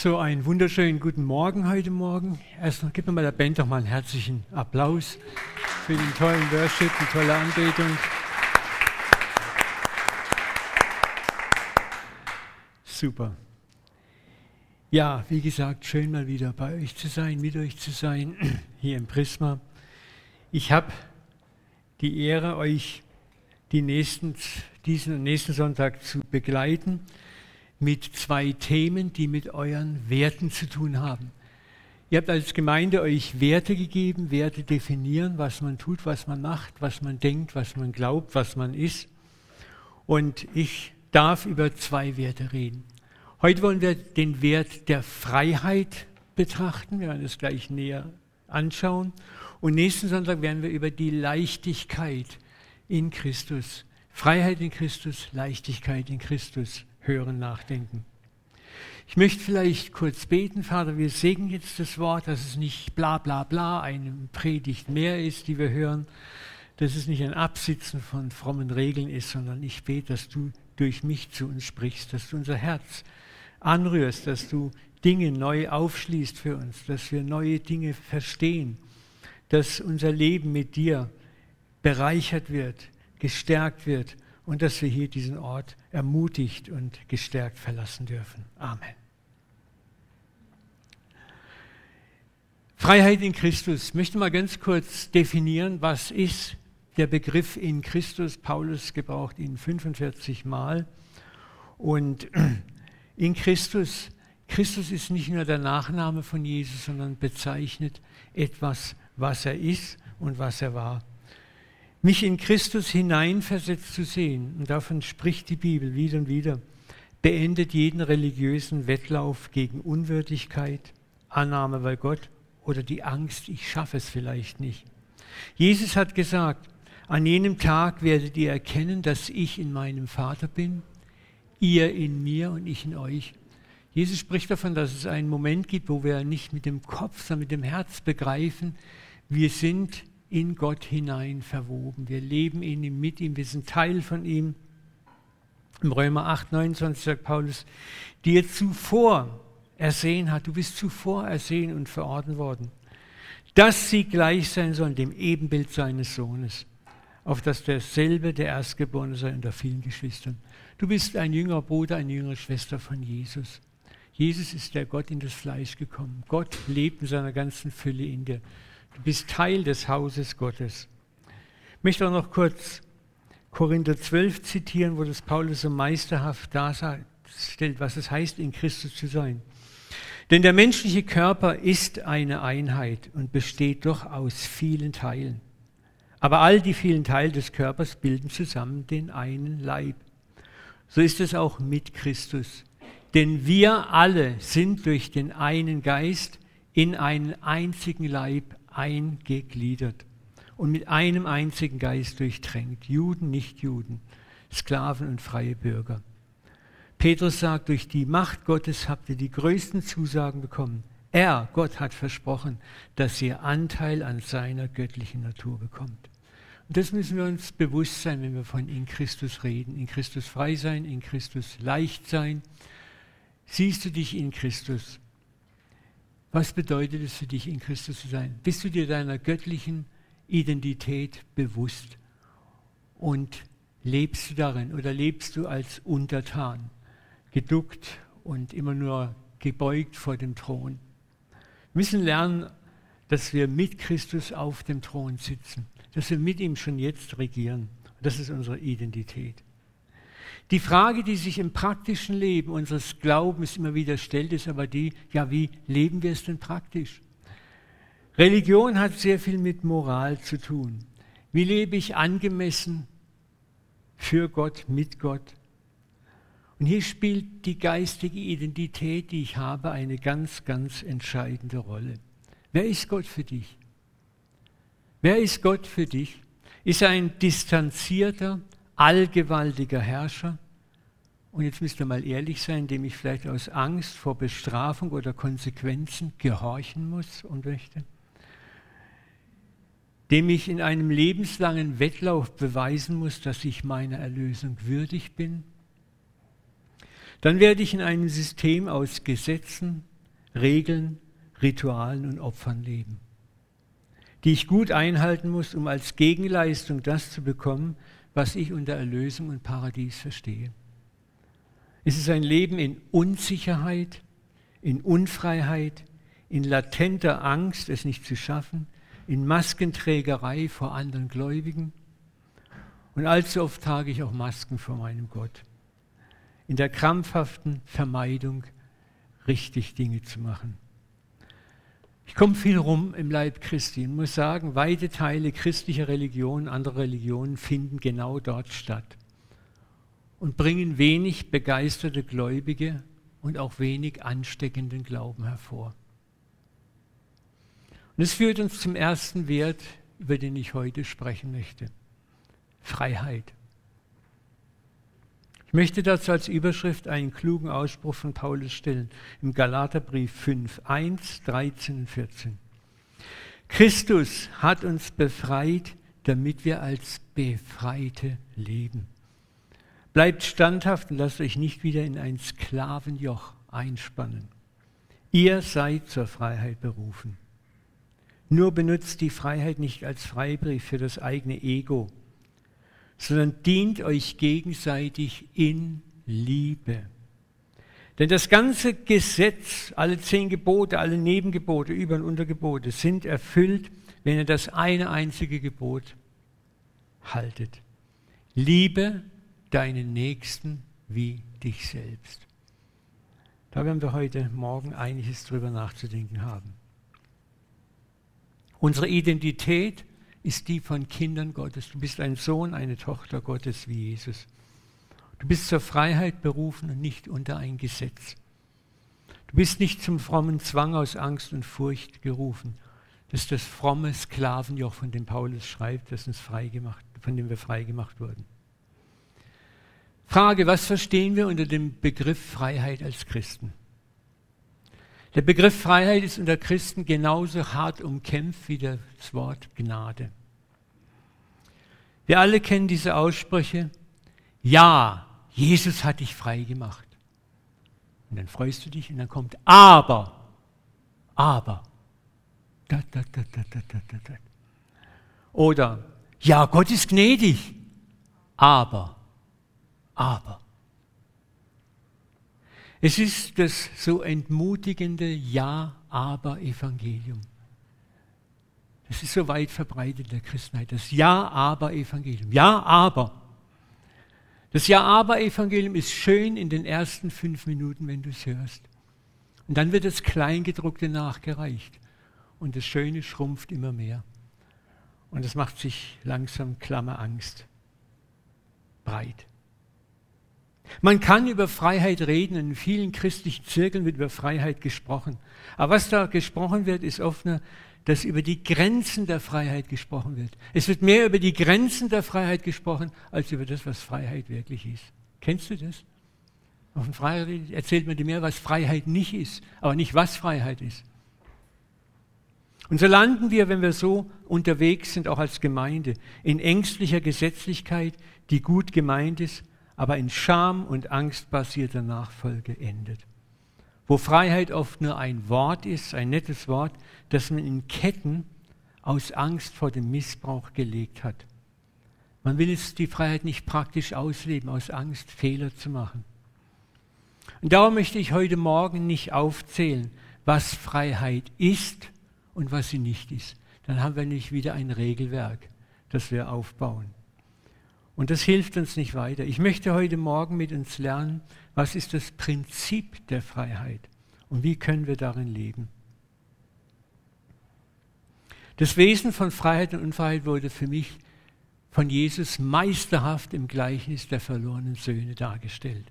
So, einen wunderschönen guten Morgen heute Morgen. Erstmal gib mir mal der Band doch mal einen herzlichen Applaus für den tollen Worship, die tolle Anbetung. Super. Ja, wie gesagt, schön mal wieder bei euch zu sein, mit euch zu sein, hier im Prisma. Ich habe die Ehre, euch die nächsten, diesen nächsten Sonntag zu begleiten mit zwei Themen, die mit euren Werten zu tun haben. Ihr habt als Gemeinde euch Werte gegeben, Werte definieren, was man tut, was man macht, was man denkt, was man glaubt, was man ist. Und ich darf über zwei Werte reden. Heute wollen wir den Wert der Freiheit betrachten. Wir werden es gleich näher anschauen. Und nächsten Sonntag werden wir über die Leichtigkeit in Christus, Freiheit in Christus, Leichtigkeit in Christus hören, nachdenken. Ich möchte vielleicht kurz beten, Vater, wir segnen jetzt das Wort, dass es nicht bla bla bla eine Predigt mehr ist, die wir hören, dass es nicht ein Absitzen von frommen Regeln ist, sondern ich bete, dass du durch mich zu uns sprichst, dass du unser Herz anrührst, dass du Dinge neu aufschließt für uns, dass wir neue Dinge verstehen, dass unser Leben mit dir bereichert wird, gestärkt wird und dass wir hier diesen Ort ermutigt und gestärkt verlassen dürfen. Amen. Freiheit in Christus. Ich möchte mal ganz kurz definieren, was ist der Begriff in Christus. Paulus gebraucht ihn 45 Mal. Und in Christus, Christus ist nicht nur der Nachname von Jesus, sondern bezeichnet etwas, was er ist und was er war mich in Christus hineinversetzt zu sehen, und davon spricht die Bibel wieder und wieder, beendet jeden religiösen Wettlauf gegen Unwürdigkeit, Annahme bei Gott oder die Angst, ich schaffe es vielleicht nicht. Jesus hat gesagt, an jenem Tag werdet ihr erkennen, dass ich in meinem Vater bin, ihr in mir und ich in euch. Jesus spricht davon, dass es einen Moment gibt, wo wir nicht mit dem Kopf, sondern mit dem Herz begreifen, wir sind in Gott hinein verwoben. Wir leben in ihm, mit ihm, wir sind Teil von ihm. Im Römer 8, 29 sagt Paulus, die er zuvor ersehen hat, du bist zuvor ersehen und verordnet worden, dass sie gleich sein sollen dem Ebenbild seines Sohnes, auf dass derselbe der Erstgeborene sei unter vielen Geschwistern. Du bist ein jüngerer Bruder, eine jüngere Schwester von Jesus. Jesus ist der Gott in das Fleisch gekommen. Gott lebt in seiner ganzen Fülle in dir. Bist Teil des Hauses Gottes. Ich möchte auch noch kurz Korinther 12 zitieren, wo das Paulus so meisterhaft darstellt, was es heißt, in Christus zu sein. Denn der menschliche Körper ist eine Einheit und besteht doch aus vielen Teilen. Aber all die vielen Teile des Körpers bilden zusammen den einen Leib. So ist es auch mit Christus. Denn wir alle sind durch den einen Geist in einen einzigen Leib eingegliedert und mit einem einzigen Geist durchtränkt. Juden, Nichtjuden, Sklaven und freie Bürger. Petrus sagt, durch die Macht Gottes habt ihr die größten Zusagen bekommen. Er, Gott, hat versprochen, dass ihr Anteil an seiner göttlichen Natur bekommt. Und das müssen wir uns bewusst sein, wenn wir von in Christus reden. In Christus frei sein, in Christus leicht sein. Siehst du dich in Christus? Was bedeutet es für dich, in Christus zu sein? Bist du dir deiner göttlichen Identität bewusst und lebst du darin oder lebst du als Untertan, geduckt und immer nur gebeugt vor dem Thron? Wir müssen lernen, dass wir mit Christus auf dem Thron sitzen, dass wir mit ihm schon jetzt regieren. Das ist unsere Identität. Die Frage, die sich im praktischen Leben unseres Glaubens immer wieder stellt, ist aber die, ja, wie leben wir es denn praktisch? Religion hat sehr viel mit Moral zu tun. Wie lebe ich angemessen für Gott, mit Gott? Und hier spielt die geistige Identität, die ich habe, eine ganz, ganz entscheidende Rolle. Wer ist Gott für dich? Wer ist Gott für dich? Ist er ein distanzierter, allgewaltiger Herrscher. Und jetzt müsst ihr mal ehrlich sein, dem ich vielleicht aus Angst vor Bestrafung oder Konsequenzen gehorchen muss und möchte. Dem ich in einem lebenslangen Wettlauf beweisen muss, dass ich meiner Erlösung würdig bin. Dann werde ich in einem System aus Gesetzen, Regeln, Ritualen und Opfern leben, die ich gut einhalten muss, um als Gegenleistung das zu bekommen, was ich unter Erlösung und Paradies verstehe. Es ist ein Leben in Unsicherheit, in Unfreiheit, in latenter Angst, es nicht zu schaffen, in Maskenträgerei vor anderen Gläubigen. Und allzu oft trage ich auch Masken vor meinem Gott. In der krampfhaften Vermeidung, richtig Dinge zu machen. Ich komme viel rum im Leib Christi und muss sagen, weite Teile christlicher Religionen, anderer Religionen finden genau dort statt und bringen wenig begeisterte Gläubige und auch wenig ansteckenden Glauben hervor. Und es führt uns zum ersten Wert, über den ich heute sprechen möchte. Freiheit. Ich möchte dazu als Überschrift einen klugen Ausspruch von Paulus stellen im Galaterbrief 5, 1, 13 und 14. Christus hat uns befreit, damit wir als Befreite leben. Bleibt standhaft und lasst euch nicht wieder in ein Sklavenjoch einspannen. Ihr seid zur Freiheit berufen. Nur benutzt die Freiheit nicht als Freibrief für das eigene Ego, sondern dient euch gegenseitig in Liebe. Denn das ganze Gesetz, alle zehn Gebote, alle Nebengebote, Über- und Untergebote sind erfüllt, wenn ihr das eine einzige Gebot haltet. Liebe deinen Nächsten wie dich selbst. Da werden wir heute Morgen einiges drüber nachzudenken haben. Unsere Identität ist die von Kindern Gottes. Du bist ein Sohn, eine Tochter Gottes wie Jesus. Du bist zur Freiheit berufen und nicht unter ein Gesetz. Du bist nicht zum frommen Zwang aus Angst und Furcht gerufen. Das ist das fromme Sklavenjoch, von dem Paulus schreibt, das uns freigemacht, von dem wir freigemacht wurden. Frage, was verstehen wir unter dem Begriff Freiheit als Christen? Der Begriff Freiheit ist unter Christen genauso hart umkämpft wie das Wort Gnade. Wir alle kennen diese Aussprüche. Ja, Jesus hat dich frei gemacht. Und dann freust du dich und dann kommt aber, aber. Da, da, da, da, da, da, da. Oder, ja, Gott ist gnädig, aber, aber. Es ist das so entmutigende Ja-Aber-Evangelium. Das ist so weit verbreitet in der Christenheit, das Ja-Aber-Evangelium. Ja, aber. Das Ja-Aber-Evangelium ist schön in den ersten fünf Minuten, wenn du es hörst. Und dann wird das Kleingedruckte nachgereicht. Und das Schöne schrumpft immer mehr. Und es macht sich langsam Klammerangst breit. Man kann über Freiheit reden, in vielen christlichen Zirkeln wird über Freiheit gesprochen. Aber was da gesprochen wird, ist oft nur, dass über die Grenzen der Freiheit gesprochen wird. Es wird mehr über die Grenzen der Freiheit gesprochen, als über das, was Freiheit wirklich ist. Kennst du das? Auf dem Freiheit erzählt man dir mehr, was Freiheit nicht ist, aber nicht, was Freiheit ist. Und so landen wir, wenn wir so unterwegs sind, auch als Gemeinde, in ängstlicher Gesetzlichkeit, die gut gemeint ist, aber in Scham und Angst basierter Nachfolge endet. Wo Freiheit oft nur ein Wort ist, ein nettes Wort, das man in Ketten aus Angst vor dem Missbrauch gelegt hat. Man will es die Freiheit nicht praktisch ausleben, aus Angst Fehler zu machen. Und darum möchte ich heute Morgen nicht aufzählen, was Freiheit ist und was sie nicht ist. Dann haben wir nicht wieder ein Regelwerk, das wir aufbauen. Und das hilft uns nicht weiter. Ich möchte heute Morgen mit uns lernen, was ist das Prinzip der Freiheit und wie können wir darin leben. Das Wesen von Freiheit und Unfreiheit wurde für mich von Jesus meisterhaft im Gleichnis der verlorenen Söhne dargestellt.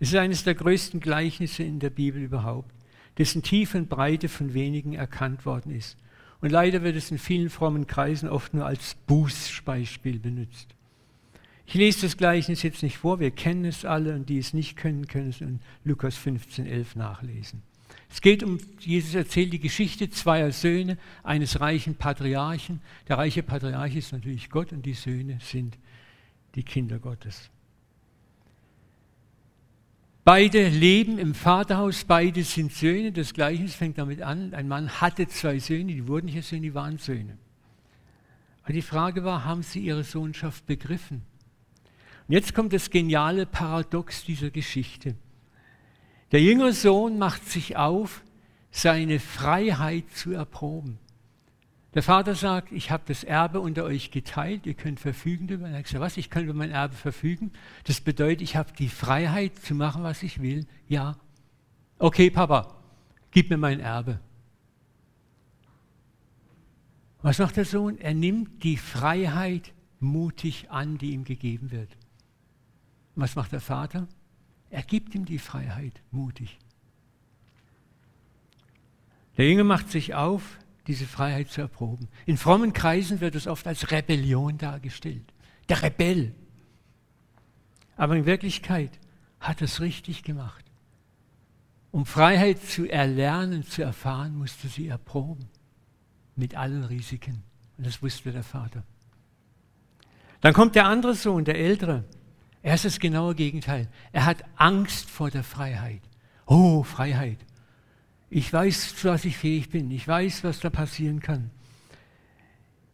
Es ist eines der größten Gleichnisse in der Bibel überhaupt, dessen Tiefe und Breite von wenigen erkannt worden ist. Und leider wird es in vielen frommen Kreisen oft nur als Bußbeispiel benutzt. Ich lese das Gleichnis jetzt nicht vor, wir kennen es alle und die es nicht können, können es in Lukas 15, 11 nachlesen. Es geht um, Jesus erzählt die Geschichte zweier Söhne eines reichen Patriarchen. Der reiche Patriarch ist natürlich Gott und die Söhne sind die Kinder Gottes. Beide leben im Vaterhaus, beide sind Söhne. Das Gleiche fängt damit an. Ein Mann hatte zwei Söhne, die wurden nicht Söhne, die waren Söhne. Aber die Frage war, haben sie ihre Sohnschaft begriffen? Und jetzt kommt das geniale Paradox dieser Geschichte. Der jüngere Sohn macht sich auf, seine Freiheit zu erproben. Der Vater sagt, ich habe das Erbe unter euch geteilt, ihr könnt verfügen darüber. Er sagt, was, ich kann über mein Erbe verfügen? Das bedeutet, ich habe die Freiheit zu machen, was ich will. Ja. Okay, Papa, gib mir mein Erbe. Was macht der Sohn? Er nimmt die Freiheit mutig an, die ihm gegeben wird. Was macht der Vater? Er gibt ihm die Freiheit mutig. Der Junge macht sich auf, diese Freiheit zu erproben. In frommen Kreisen wird es oft als Rebellion dargestellt. Der Rebell. Aber in Wirklichkeit hat es richtig gemacht. Um Freiheit zu erlernen, zu erfahren, musste sie erproben. Mit allen Risiken. Und das wusste der Vater. Dann kommt der andere Sohn, der ältere. Er ist das genaue Gegenteil. Er hat Angst vor der Freiheit. Oh, Freiheit. Ich weiß, zu was ich fähig bin. Ich weiß, was da passieren kann.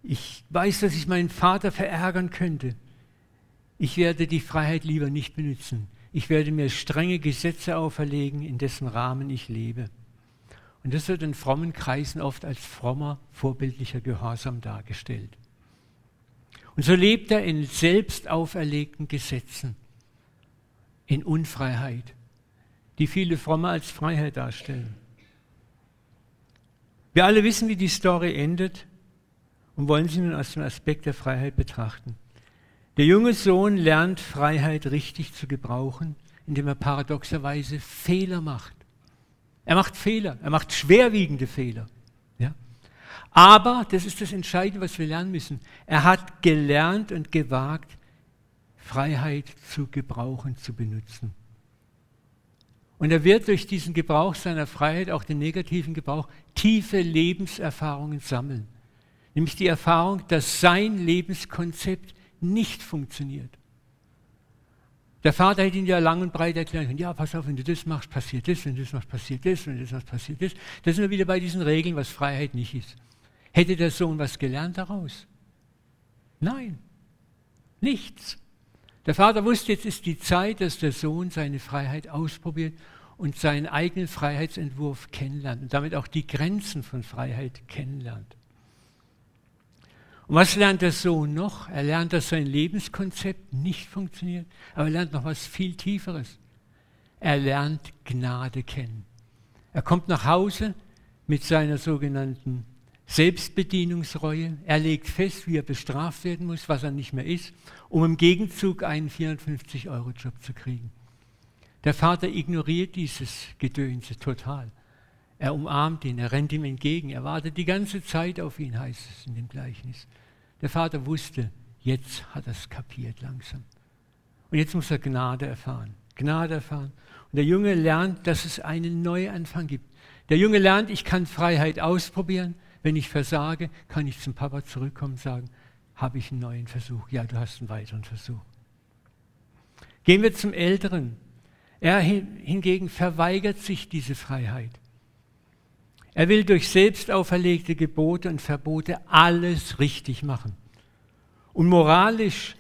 Ich weiß, dass ich meinen Vater verärgern könnte. Ich werde die Freiheit lieber nicht benutzen. Ich werde mir strenge Gesetze auferlegen, in dessen Rahmen ich lebe. Und das wird in frommen Kreisen oft als frommer, vorbildlicher Gehorsam dargestellt. Und so lebt er in selbst auferlegten Gesetzen, in Unfreiheit, die viele Fromme als Freiheit darstellen. Wir alle wissen, wie die Story endet und wollen sie nun aus dem Aspekt der Freiheit betrachten. Der junge Sohn lernt Freiheit richtig zu gebrauchen, indem er paradoxerweise Fehler macht. Er macht Fehler, er macht schwerwiegende Fehler. Aber, das ist das Entscheidende, was wir lernen müssen, er hat gelernt und gewagt, Freiheit zu gebrauchen, zu benutzen. Und er wird durch diesen Gebrauch seiner Freiheit, auch den negativen Gebrauch, tiefe Lebenserfahrungen sammeln. Nämlich die Erfahrung, dass sein Lebenskonzept nicht funktioniert. Der Vater hätte ihn ja lang und breit erklären können, ja, pass auf, wenn du das machst, passiert das, wenn du das machst, passiert das, wenn du das machst, passiert das. Da sind wir wieder bei diesen Regeln, was Freiheit nicht ist. Hätte der Sohn was gelernt daraus? Nein, nichts. Der Vater wusste, jetzt ist die Zeit, dass der Sohn seine Freiheit ausprobiert und seinen eigenen Freiheitsentwurf kennenlernt und damit auch die Grenzen von Freiheit kennenlernt. Und was lernt der Sohn noch? Er lernt, dass sein Lebenskonzept nicht funktioniert, aber er lernt noch was viel Tieferes. Er lernt Gnade kennen. Er kommt nach Hause mit seiner sogenannten Selbstbedienungsreue. Er legt fest, wie er bestraft werden muss, was er nicht mehr ist, um im Gegenzug einen 450-Euro-Job zu kriegen. Der Vater ignoriert dieses Gedönse total. Er umarmt ihn, er rennt ihm entgegen, er wartet die ganze Zeit auf ihn, heißt es in dem Gleichnis. Der Vater wusste, jetzt hat er es kapiert langsam. Und jetzt muss er Gnade erfahren. Gnade erfahren. Und der Junge lernt, dass es einen Neuanfang gibt. Der Junge lernt, ich kann Freiheit ausprobieren. Wenn ich versage, kann ich zum Papa zurückkommen und sagen, habe ich einen neuen Versuch? Ja, du hast einen weiteren Versuch. Gehen wir zum Älteren. Er hingegen verweigert sich diese Freiheit. Er will durch selbst auferlegte Gebote und Verbote alles richtig machen und moralisch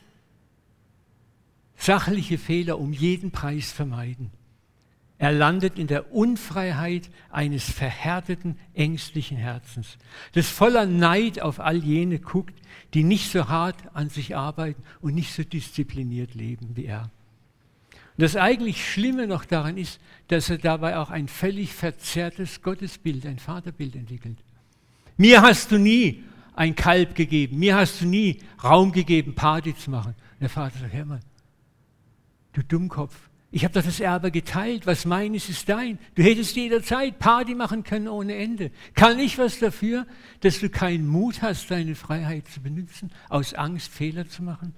sachliche Fehler um jeden Preis vermeiden. Er landet in der Unfreiheit eines verhärteten, ängstlichen Herzens, das voller Neid auf all jene guckt, die nicht so hart an sich arbeiten und nicht so diszipliniert leben wie er. Das eigentlich Schlimme noch daran ist, dass er dabei auch ein völlig verzerrtes Gottesbild, ein Vaterbild entwickelt. Mir hast du nie ein Kalb gegeben, mir hast du nie Raum gegeben, Party zu machen. Und der Vater sagt, hör mal, du Dummkopf, ich habe doch das Erbe geteilt, was mein ist, ist dein. Du hättest jederzeit Party machen können ohne Ende. Kann ich was dafür, dass du keinen Mut hast, deine Freiheit zu benutzen, aus Angst Fehler zu machen?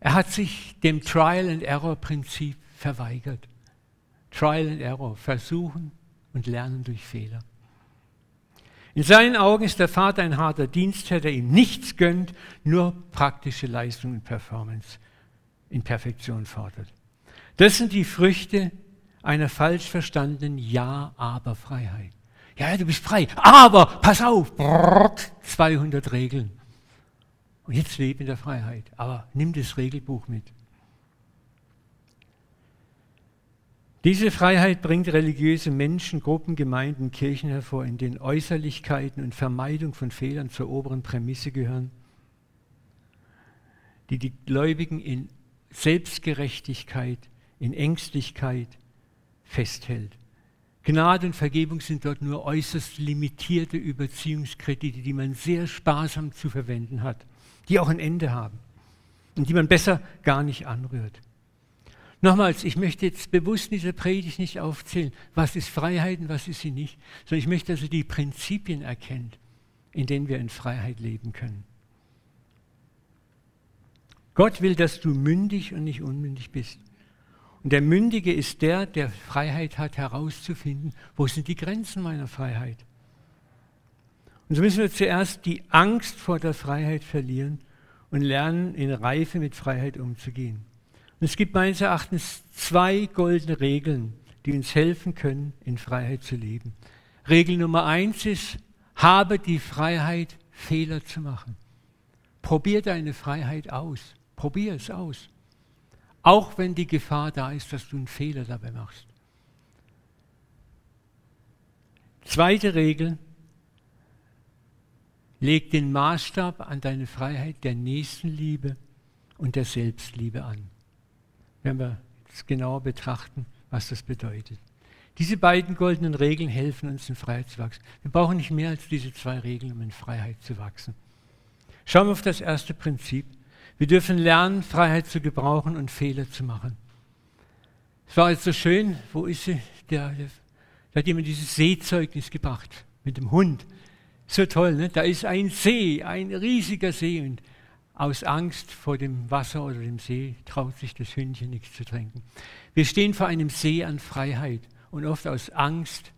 Er hat sich dem Trial-and-Error-Prinzip verweigert. Trial and Error, versuchen und lernen durch Fehler. In seinen Augen ist der Vater ein harter Dienstherr, der ihm nichts gönnt, nur praktische Leistung und Performance in Perfektion fordert. Das sind die Früchte einer falsch verstandenen Ja-Aber-Freiheit. Ja, du bist frei, aber pass auf, 200 Regeln. Und jetzt lebe in der Freiheit, aber nimm das Regelbuch mit. Diese Freiheit bringt religiöse Menschen, Gruppen, Gemeinden, Kirchen hervor, in denen Äußerlichkeiten und Vermeidung von Fehlern zur oberen Prämisse gehören, die die Gläubigen in Selbstgerechtigkeit, in Ängstlichkeit festhält. Gnade und Vergebung sind dort nur äußerst limitierte Überziehungskredite, die man sehr sparsam zu verwenden hat, die auch ein Ende haben und die man besser gar nicht anrührt. Nochmals, ich möchte jetzt bewusst in dieser Predigt nicht aufzählen, was ist Freiheit und was ist sie nicht, sondern ich möchte, dass ihr die Prinzipien erkennt, in denen wir in Freiheit leben können. Gott will, dass du mündig und nicht unmündig bist. Und der Mündige ist der, der Freiheit hat, herauszufinden, wo sind die Grenzen meiner Freiheit. Und so müssen wir zuerst die Angst vor der Freiheit verlieren und lernen, in Reife mit Freiheit umzugehen. Und es gibt meines Erachtens zwei goldene Regeln, die uns helfen können, in Freiheit zu leben. Regel Nummer eins ist, habe die Freiheit, Fehler zu machen. Probier deine Freiheit aus. Probier es aus. Auch wenn die Gefahr da ist, dass du einen Fehler dabei machst. Zweite Regel, leg den Maßstab an deine Freiheit der Nächstenliebe und der Selbstliebe an werden wir jetzt genauer betrachten, was das bedeutet. Diese beiden goldenen Regeln helfen uns in Freiheit zu wachsen. Wir brauchen nicht mehr als diese zwei Regeln, um in Freiheit zu wachsen. Schauen wir auf das erste Prinzip. Wir dürfen lernen, Freiheit zu gebrauchen und Fehler zu machen. Es war jetzt so schön, wo ist sie? Da hat jemand dieses Seezeugnis gebracht mit dem Hund. So toll, ne? Da ist ein See, ein riesiger See und aus Angst vor dem Wasser oder dem See traut sich das Hündchen nichts zu trinken. Wir stehen vor einem See an Freiheit und oft aus Angst,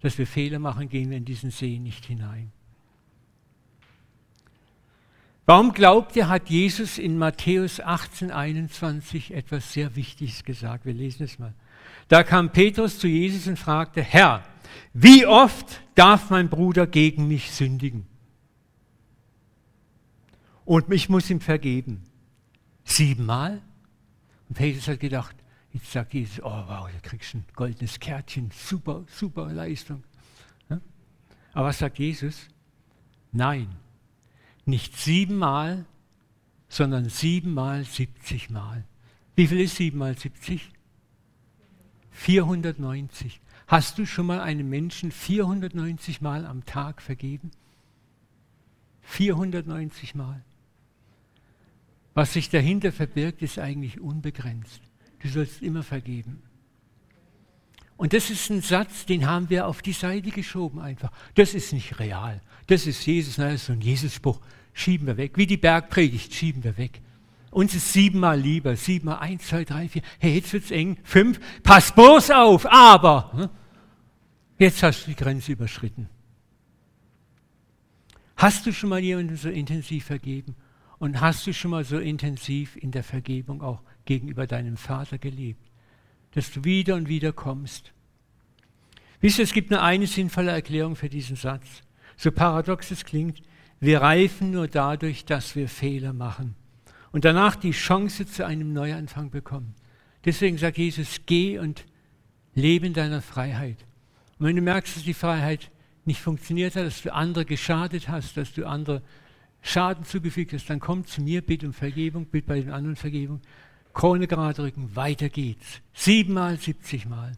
dass wir Fehler machen, gehen wir in diesen See nicht hinein. Warum glaubt ihr, hat Jesus in Matthäus 18, 21 etwas sehr Wichtiges gesagt? Wir lesen es mal. Da kam Petrus zu Jesus und fragte, Herr, wie oft darf mein Bruder gegen mich sündigen? Und ich muss ihm vergeben. Siebenmal? Und Petrus hat gedacht, jetzt sagt Jesus, oh wow, du kriegst ein goldenes Kärtchen, super, super Leistung. Aber was sagt Jesus? Nein, nicht siebenmal, sondern siebenmal siebzigmal. Wie viel ist siebenmal siebzig? 490. Hast du schon mal einem Menschen 490 Mal am Tag vergeben? 490 Mal. Was sich dahinter verbirgt, ist eigentlich unbegrenzt. Du sollst immer vergeben. Und das ist ein Satz, den haben wir auf die Seite geschoben einfach. Das ist nicht real. Das ist Jesus, das ist so ein Jesus-Spruch. Schieben wir weg. Wie die Bergpredigt, schieben wir weg. Uns ist siebenmal lieber. Siebenmal, eins, zwei, drei, vier. Hey, jetzt wird's eng. Fünf. Pass bloß auf, aber. Hm? Jetzt hast du die Grenze überschritten. Hast du schon mal jemanden so intensiv vergeben? Und hast du schon mal so intensiv in der Vergebung auch gegenüber deinem Vater gelebt, dass du wieder und wieder kommst? Wisst ihr, es gibt nur eine sinnvolle Erklärung für diesen Satz. So paradox es klingt, wir reifen nur dadurch, dass wir Fehler machen und danach die Chance zu einem Neuanfang bekommen. Deswegen sagt Jesus, geh und lebe in deiner Freiheit. Und wenn du merkst, dass die Freiheit nicht funktioniert hat, dass du andere geschadet hast, dass du andere Schaden zugefügt hast, dann komm zu mir, bitte um Vergebung, bitte bei den anderen Vergebung. Krone gerade rücken, weiter geht's. Siebenmal, siebzigmal.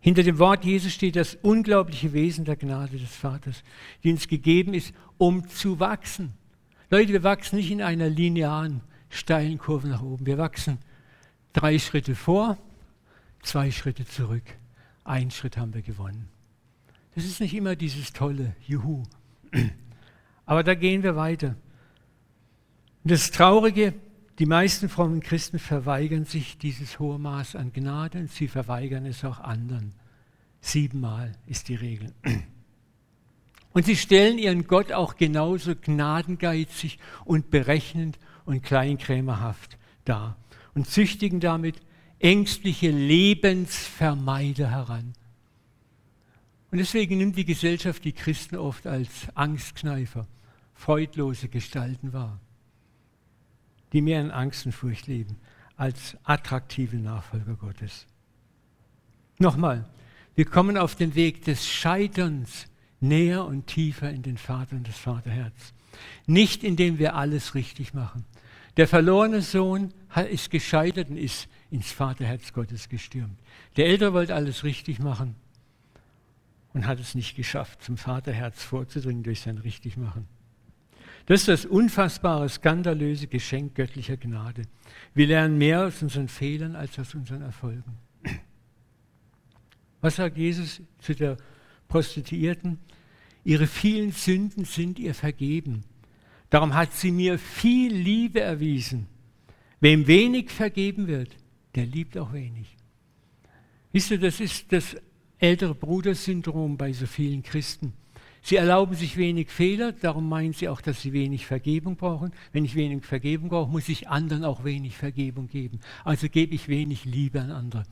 Hinter dem Wort Jesus steht das unglaubliche Wesen der Gnade des Vaters, die uns gegeben ist, um zu wachsen. Leute, wir wachsen nicht in einer linearen, steilen Kurve nach oben. Wir wachsen drei Schritte vor, zwei Schritte zurück. Ein Schritt haben wir gewonnen. Das ist nicht immer dieses tolle Juhu. Aber da gehen wir weiter. Und das Traurige, die meisten frommen Christen verweigern sich dieses hohe Maß an Gnade und sie verweigern es auch anderen. Siebenmal ist die Regel. Und sie stellen ihren Gott auch genauso gnadengeizig und berechnend und kleinkrämerhaft dar und züchtigen damit ängstliche Lebensvermeider heran. Und deswegen nimmt die Gesellschaft die Christen oft als Angstkneifer, freudlose Gestalten wahr, die mehr in Angst und Furcht leben als attraktive Nachfolger Gottes. Nochmal, wir kommen auf den Weg des Scheiterns näher und tiefer in den Vater und das Vaterherz. Nicht indem wir alles richtig machen. Der verlorene Sohn ist gescheitert und ist ins Vaterherz Gottes gestürmt. Der Ältere wollte alles richtig machen und hat es nicht geschafft, zum Vaterherz vorzudringen durch sein Richtigmachen. Das ist das unfassbare, skandalöse Geschenk göttlicher Gnade. Wir lernen mehr aus unseren Fehlern als aus unseren Erfolgen. Was sagt Jesus zu der Prostituierten? Ihre vielen Sünden sind ihr vergeben. Darum hat sie mir viel Liebe erwiesen. Wem wenig vergeben wird, der liebt auch wenig. Wisst ihr, das ist das ältere Brudersyndrom bei so vielen Christen. Sie erlauben sich wenig Fehler, darum meinen sie auch, dass sie wenig Vergebung brauchen. Wenn ich wenig Vergebung brauche, muss ich anderen auch wenig Vergebung geben. Also gebe ich wenig Liebe an andere.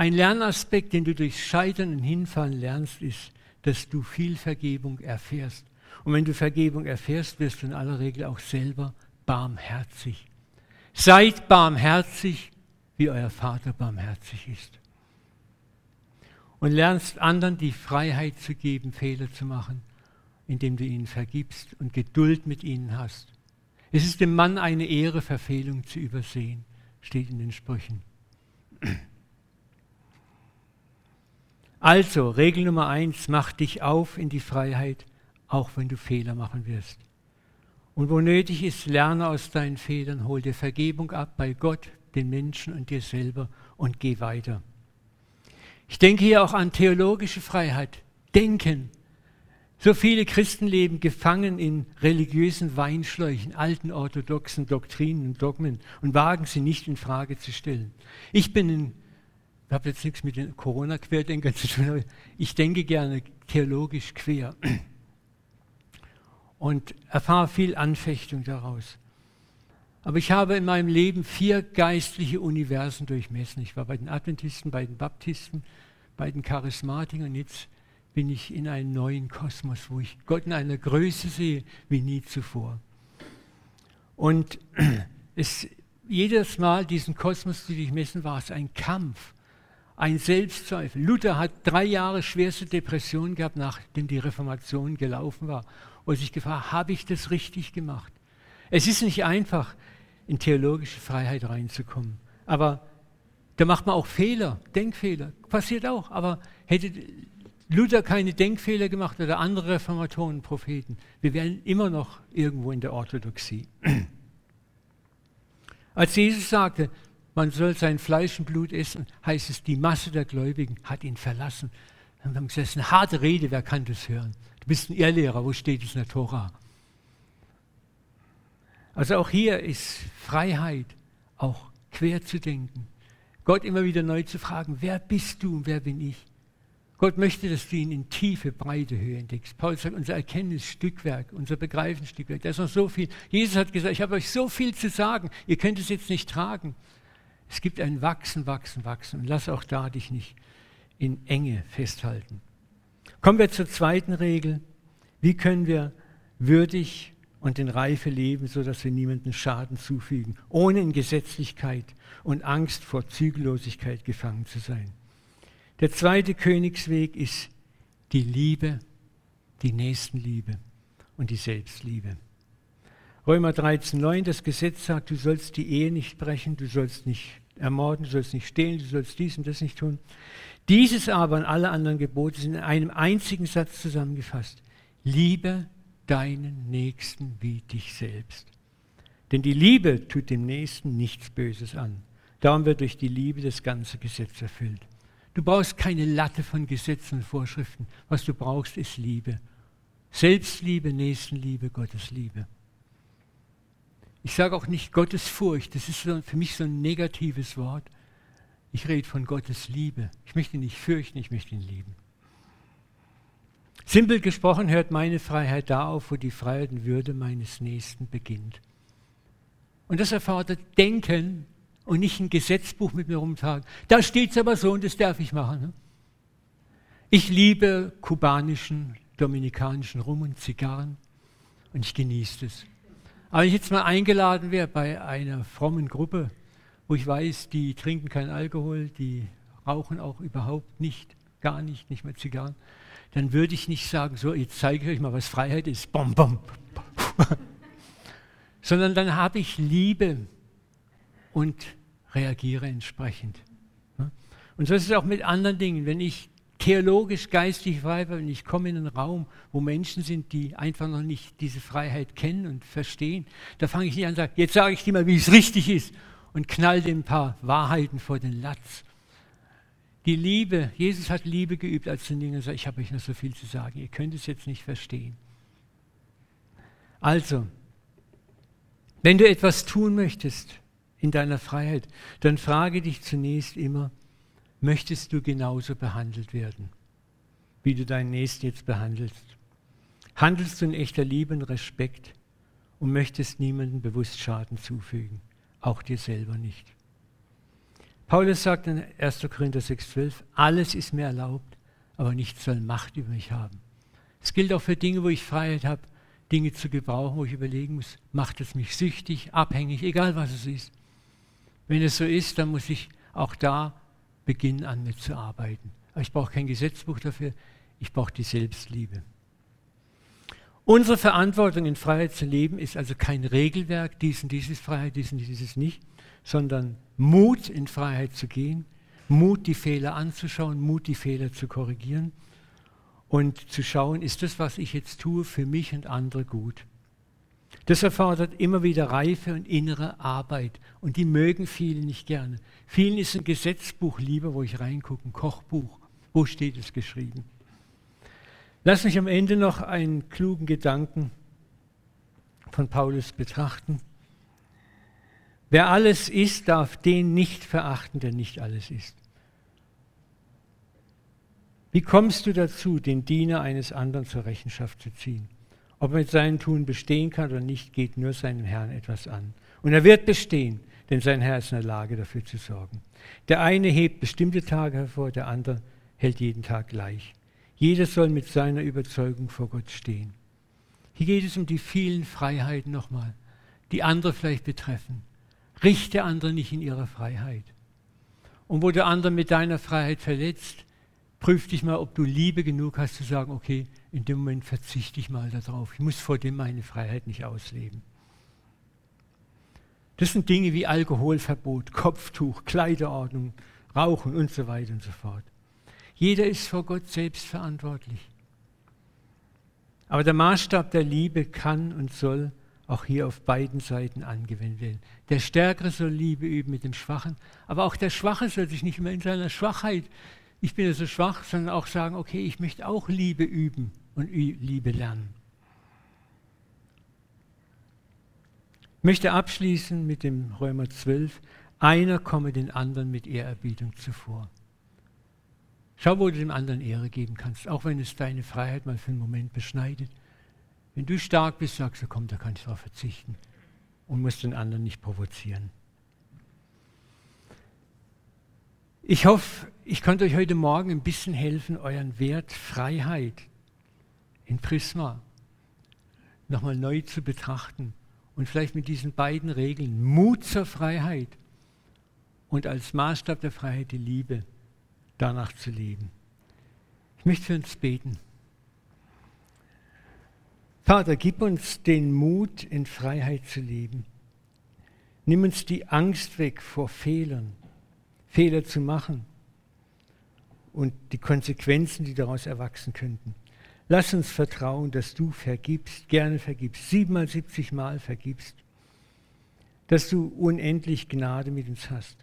Ein Lernaspekt, den du durch Scheitern und Hinfallen lernst, ist, dass du viel Vergebung erfährst. Und wenn du Vergebung erfährst, wirst du in aller Regel auch selber barmherzig. Seid barmherzig, wie euer Vater barmherzig ist. Und lernst anderen die Freiheit zu geben, Fehler zu machen, indem du ihnen vergibst und Geduld mit ihnen hast. Es ist dem Mann eine Ehre, Verfehlung zu übersehen, steht in den Sprüchen. Also, Regel Nummer eins, mach dich auf in die Freiheit, auch wenn du Fehler machen wirst. Und wo nötig ist, lerne aus deinen Fehlern, hol dir Vergebung ab bei Gott, den Menschen und dir selber und geh weiter. Ich denke hier auch an theologische Freiheit. Denken. So viele Christen leben gefangen in religiösen Weinschläuchen, alten orthodoxen Doktrinen und Dogmen und wagen sie nicht in Frage zu stellen. Ich bin ein habe jetzt nichts mit den Corona-Querdenkern zu tun, ich denke gerne theologisch quer und erfahre viel Anfechtung daraus. Aber ich habe in meinem Leben vier geistliche Universen durchmessen. Ich war bei den Adventisten, bei den Baptisten, bei den Charismatikern und jetzt bin ich in einem neuen Kosmos, wo ich Gott in einer Größe sehe wie nie zuvor. Und es, jedes Mal diesen Kosmos zu durchmessen, war es ein Kampf ein Selbstzweifel. Luther hat drei Jahre schwerste Depression gehabt, nachdem die Reformation gelaufen war, und sich gefragt, habe ich das richtig gemacht? Es ist nicht einfach, in theologische Freiheit reinzukommen. Aber da macht man auch Fehler, Denkfehler, passiert auch. Aber hätte Luther keine Denkfehler gemacht oder andere Reformatoren, Propheten, wir wären immer noch irgendwo in der Orthodoxie. Als Jesus sagte, man soll sein Fleisch und Blut essen, heißt es, die Masse der Gläubigen hat ihn verlassen. Dann haben gesagt, das ist eine harte Rede, wer kann das hören? Du bist ein Irrlehrer, wo steht es in der Tora? Also auch hier ist Freiheit, auch quer zu denken. Gott immer wieder neu zu fragen, wer bist du und wer bin ich? Gott möchte, dass du ihn in tiefe, breite Höhe entdeckst. Paul sagt, unser Erkenntnisstückwerk, unser Begreifenstückwerk, da ist noch so viel. Jesus hat gesagt, ich habe euch so viel zu sagen, ihr könnt es jetzt nicht tragen. Es gibt ein Wachsen, Wachsen, Wachsen. Und lass auch da dich nicht in Enge festhalten. Kommen wir zur zweiten Regel. Wie können wir würdig und in Reife leben, sodass wir niemandem Schaden zufügen, ohne in Gesetzlichkeit und Angst vor Zügellosigkeit gefangen zu sein? Der zweite Königsweg ist die Liebe, die Nächstenliebe und die Selbstliebe. Römer 13,9, das Gesetz sagt, du sollst die Ehe nicht brechen, du sollst nicht ermorden, du sollst nicht stehlen, du sollst dies und das nicht tun. Dieses aber und alle anderen Gebote sind in einem einzigen Satz zusammengefasst. Liebe deinen Nächsten wie dich selbst. Denn die Liebe tut dem Nächsten nichts Böses an. Darum wird durch die Liebe das ganze Gesetz erfüllt. Du brauchst keine Latte von Gesetzen und Vorschriften. Was du brauchst, ist Liebe. Selbstliebe, Nächstenliebe, Gottesliebe. Ich sage auch nicht Gottesfurcht, das ist für mich so ein negatives Wort. Ich rede von Gottes Liebe. Ich möchte ihn nicht fürchten, ich möchte ihn lieben. Simpel gesprochen hört meine Freiheit da auf, wo die Freiheit und Würde meines Nächsten beginnt. Und das erfordert Denken und nicht ein Gesetzbuch mit mir rumtragen. Da steht es aber so und das darf ich machen. Ne? Ich liebe kubanischen, dominikanischen Rum und Zigarren und ich genieße es. Aber wenn ich jetzt mal eingeladen wäre bei einer frommen Gruppe, wo ich weiß, die trinken keinen Alkohol, die rauchen auch überhaupt nicht, gar nicht, nicht mehr Zigarren, dann würde ich nicht sagen, so, jetzt zeige ich euch mal, was Freiheit ist. Bom, bom. Sondern dann habe ich Liebe und reagiere entsprechend. Und so ist es auch mit anderen Dingen. Wenn ich theologisch, geistig frei bin, ich komme in einen Raum, wo Menschen sind, die einfach noch nicht diese Freiheit kennen und verstehen, da fange ich nicht an und sage, jetzt sage ich dir mal, wie es richtig ist und knall dir ein paar Wahrheiten vor den Latz. Die Liebe, Jesus hat Liebe geübt, als den Jüngern sagt, ich habe euch noch so viel zu sagen, ihr könnt es jetzt nicht verstehen. Also, wenn du etwas tun möchtest in deiner Freiheit, dann frage dich zunächst immer, möchtest du genauso behandelt werden, wie du deinen Nächsten jetzt behandelst? Handelst du in echter Liebe und Respekt und möchtest niemandem bewusst Schaden zufügen, auch dir selber nicht? Paulus sagt in 1. Korinther 6,12, alles ist mir erlaubt, aber nichts soll Macht über mich haben. Es gilt auch für Dinge, wo ich Freiheit habe, Dinge zu gebrauchen, wo ich überlegen muss, macht es mich süchtig, abhängig, egal was es ist. Wenn es so ist, dann muss ich auch da beginnen, an mir zu arbeiten. Aber ich brauche kein Gesetzbuch dafür, ich brauche die Selbstliebe. Unsere Verantwortung in Freiheit zu leben ist also kein Regelwerk, dies und dieses Freiheit, dies und dieses nicht, sondern Mut in Freiheit zu gehen, Mut die Fehler anzuschauen, Mut die Fehler zu korrigieren und zu schauen, ist das, was ich jetzt tue, für mich und andere gut. Das erfordert immer wieder Reife und innere Arbeit und die mögen viele nicht gerne. Vielen ist ein Gesetzbuch lieber, wo ich reingucke, ein Kochbuch. Wo steht es geschrieben? Lass mich am Ende noch einen klugen Gedanken von Paulus betrachten. Wer alles ist, darf den nicht verachten, der nicht alles ist. Wie kommst du dazu, den Diener eines anderen zur Rechenschaft zu ziehen? Ob er mit seinem Tun bestehen kann oder nicht, geht nur seinem Herrn etwas an. Und er wird bestehen, denn sein Herr ist in der Lage, dafür zu sorgen. Der eine hebt bestimmte Tage hervor, der andere hält jeden Tag gleich. Jeder soll mit seiner Überzeugung vor Gott stehen. Hier geht es um die vielen Freiheiten nochmal, die andere vielleicht betreffen. Richte andere nicht in ihrer Freiheit. Und wo der andere mit deiner Freiheit verletzt, prüf dich mal, ob du Liebe genug hast zu sagen, okay, in dem Moment verzichte ich mal darauf. Ich muss vor dem meine Freiheit nicht ausleben. Das sind Dinge wie Alkoholverbot, Kopftuch, Kleiderordnung, Rauchen und so weiter und so fort. Jeder ist vor Gott selbst verantwortlich. Aber der Maßstab der Liebe kann und soll auch hier auf beiden Seiten angewendet werden. Der Stärkere soll Liebe üben mit dem Schwachen, aber auch der Schwache soll sich nicht mehr in seiner Schwachheit, ich bin ja so schwach, sondern auch sagen, okay, ich möchte auch Liebe üben und Liebe lernen. Ich möchte abschließen mit dem Römer 12. Einer komme den anderen mit Ehrerbietung zuvor. Schau, wo du dem anderen Ehre geben kannst, auch wenn es deine Freiheit mal für einen Moment beschneidet. Wenn du stark bist, sagst du, komm, da kann ich darauf verzichten und musst den anderen nicht provozieren. Ich hoffe, ich konnte euch heute Morgen ein bisschen helfen, euren Wert Freiheit in Prisma nochmal neu zu betrachten und vielleicht mit diesen beiden Regeln Mut zur Freiheit und als Maßstab der Freiheit die Liebe danach zu leben. Ich möchte für uns beten. Vater, gib uns den Mut, in Freiheit zu leben. Nimm uns die Angst weg vor Fehlern, Fehler zu machen und die Konsequenzen, die daraus erwachsen könnten. Lass uns vertrauen, dass du vergibst, gerne vergibst, siebenmal, siebzigmal vergibst, dass du unendlich Gnade mit uns hast.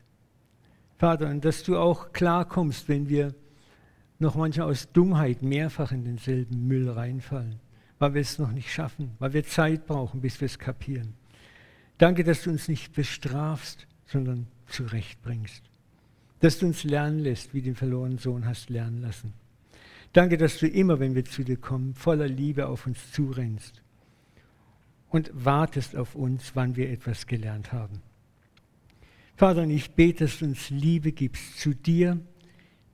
Vater, und dass du auch klarkommst, wenn wir noch manchmal aus Dummheit mehrfach in denselben Müll reinfallen weil wir es noch nicht schaffen, weil wir Zeit brauchen, bis wir es kapieren. Danke, dass du uns nicht bestrafst, sondern zurechtbringst. dass du uns lernen lässt, wie den verlorenen Sohn hast lernen lassen. Danke, dass du immer, wenn wir zu dir kommen, voller Liebe auf uns zurennst und wartest auf uns, wann wir etwas gelernt haben. Vater, ich bete, dass du uns Liebe gibst zu dir,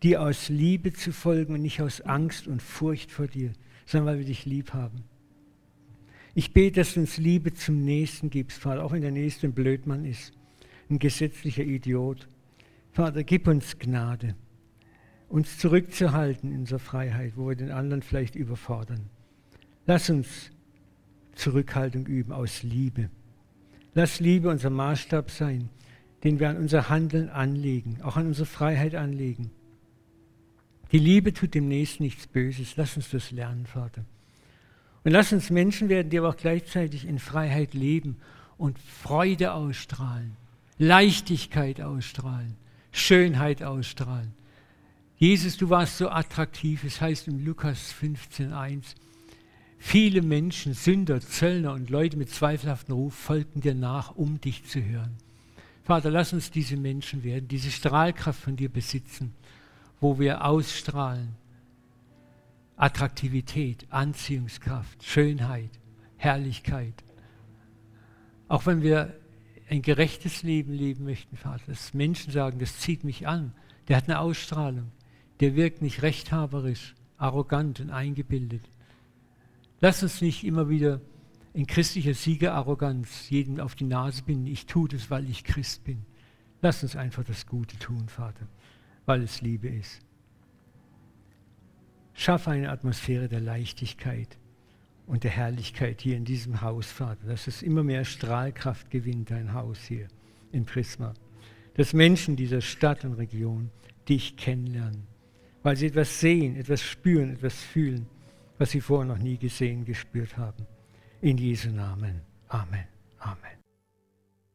dir aus Liebe zu folgen und nicht aus Angst und Furcht vor dir, sondern weil wir dich lieb haben. Ich bete, dass du uns Liebe zum Nächsten gibst, Vater, auch wenn der Nächste ein Blödmann ist, ein gesetzlicher Idiot. Vater, gib uns Gnade, uns zurückzuhalten in unserer Freiheit, wo wir den anderen vielleicht überfordern. Lass uns Zurückhaltung üben aus Liebe. Lass Liebe unser Maßstab sein, den wir an unser Handeln anlegen, auch an unsere Freiheit anlegen. Die Liebe tut dem Nächsten nichts Böses. Lass uns das lernen, Vater. Und lass uns Menschen werden, die aber auch gleichzeitig in Freiheit leben und Freude ausstrahlen, Leichtigkeit ausstrahlen, Schönheit ausstrahlen. Jesus, du warst so attraktiv. Es heißt in Lukas 15,1, viele Menschen, Sünder, Zöllner und Leute mit zweifelhaftem Ruf folgten dir nach, um dich zu hören. Vater, lass uns diese Menschen werden, diese Strahlkraft von dir besitzen, wo wir ausstrahlen. Attraktivität, Anziehungskraft, Schönheit, Herrlichkeit. Auch wenn wir ein gerechtes Leben leben möchten, Vater, dass Menschen sagen, das zieht mich an, der hat eine Ausstrahlung, der wirkt nicht rechthaberisch, arrogant und eingebildet. Lass uns nicht immer wieder in christlicher Siegerarroganz jedem auf die Nase binden, ich tue das, weil ich Christ bin. Lass uns einfach das Gute tun, Vater, weil es Liebe ist. Schaffe eine Atmosphäre der Leichtigkeit und der Herrlichkeit hier in diesem Haus, Vater, dass es immer mehr Strahlkraft gewinnt, dein Haus hier in Prisma. Dass Menschen dieser Stadt und Region dich kennenlernen, weil sie etwas sehen, etwas spüren, etwas fühlen, was sie vorher noch nie gesehen, gespürt haben. In Jesu Namen. Amen.